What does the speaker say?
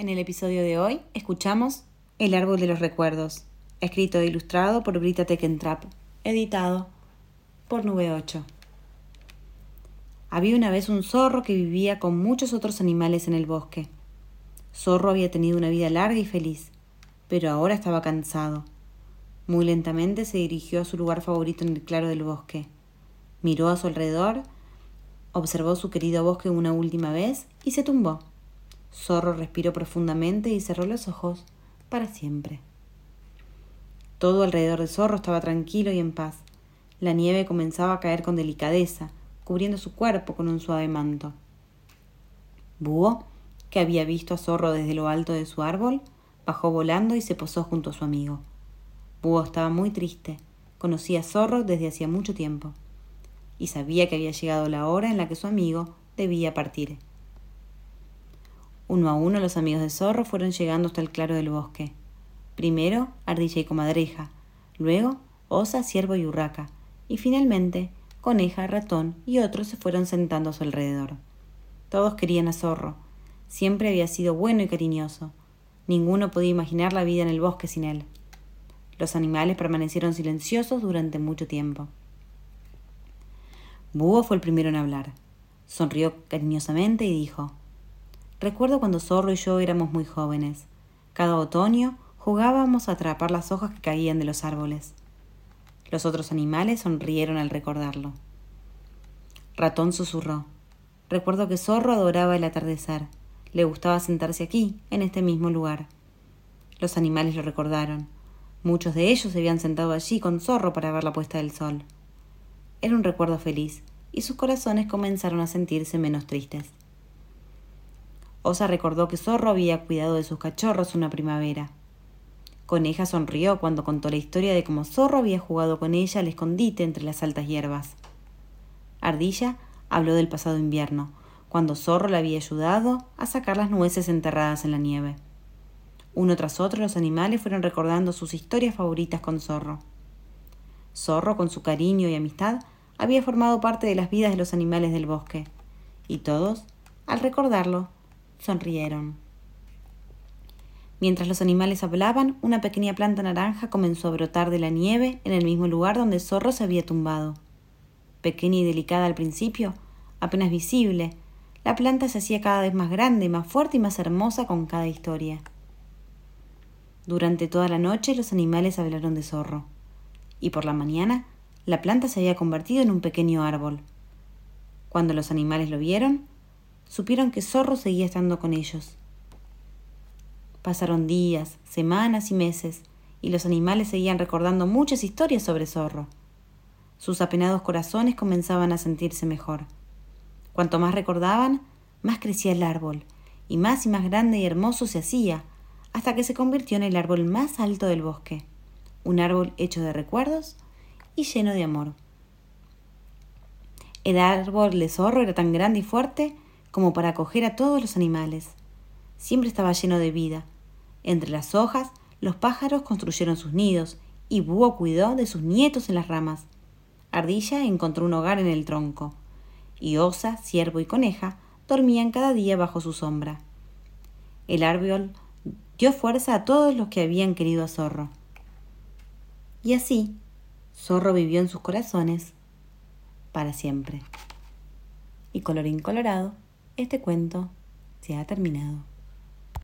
En el episodio de hoy escuchamos El árbol de los recuerdos, escrito e ilustrado por Brita Tekentrap, editado por Nube 8. Había una vez un zorro que vivía con muchos otros animales en el bosque. Zorro había tenido una vida larga y feliz, pero ahora estaba cansado. Muy lentamente se dirigió a su lugar favorito en el claro del bosque. Miró a su alrededor, observó su querido bosque una última vez y se tumbó. Zorro respiró profundamente y cerró los ojos para siempre. Todo alrededor de Zorro estaba tranquilo y en paz. La nieve comenzaba a caer con delicadeza, cubriendo su cuerpo con un suave manto. Búho, que había visto a Zorro desde lo alto de su árbol, bajó volando y se posó junto a su amigo. Búho estaba muy triste. Conocía a Zorro desde hacía mucho tiempo y sabía que había llegado la hora en la que su amigo debía partir. Uno a uno los amigos de Zorro fueron llegando hasta el claro del bosque. Primero Ardilla y Comadreja, luego Osa, Ciervo y Urraca, y finalmente Coneja, Ratón y otros se fueron sentando a su alrededor. Todos querían a Zorro. Siempre había sido bueno y cariñoso. Ninguno podía imaginar la vida en el bosque sin él. Los animales permanecieron silenciosos durante mucho tiempo. Búho fue el primero en hablar. Sonrió cariñosamente y dijo Recuerdo cuando Zorro y yo éramos muy jóvenes. Cada otoño jugábamos a atrapar las hojas que caían de los árboles. Los otros animales sonrieron al recordarlo. Ratón susurró. Recuerdo que Zorro adoraba el atardecer. Le gustaba sentarse aquí, en este mismo lugar. Los animales lo recordaron. Muchos de ellos se habían sentado allí con Zorro para ver la puesta del sol. Era un recuerdo feliz, y sus corazones comenzaron a sentirse menos tristes. Osa recordó que Zorro había cuidado de sus cachorros una primavera. Coneja sonrió cuando contó la historia de cómo Zorro había jugado con ella al escondite entre las altas hierbas. Ardilla habló del pasado invierno, cuando Zorro le había ayudado a sacar las nueces enterradas en la nieve. Uno tras otro los animales fueron recordando sus historias favoritas con Zorro. Zorro, con su cariño y amistad, había formado parte de las vidas de los animales del bosque, y todos, al recordarlo, sonrieron. Mientras los animales hablaban, una pequeña planta naranja comenzó a brotar de la nieve en el mismo lugar donde Zorro se había tumbado. Pequeña y delicada al principio, apenas visible, la planta se hacía cada vez más grande, más fuerte y más hermosa con cada historia. Durante toda la noche los animales hablaron de Zorro, y por la mañana la planta se había convertido en un pequeño árbol. Cuando los animales lo vieron, supieron que Zorro seguía estando con ellos. Pasaron días, semanas y meses, y los animales seguían recordando muchas historias sobre Zorro. Sus apenados corazones comenzaban a sentirse mejor. Cuanto más recordaban, más crecía el árbol, y más y más grande y hermoso se hacía, hasta que se convirtió en el árbol más alto del bosque, un árbol hecho de recuerdos y lleno de amor. El árbol de zorro era tan grande y fuerte como para acoger a todos los animales. Siempre estaba lleno de vida. Entre las hojas, los pájaros construyeron sus nidos y Búho cuidó de sus nietos en las ramas. Ardilla encontró un hogar en el tronco, y Osa, Ciervo y Coneja dormían cada día bajo su sombra. El árbol dio fuerza a todos los que habían querido a Zorro. Y así, Zorro vivió en sus corazones para siempre. Y colorín colorado, este cuento se ha terminado.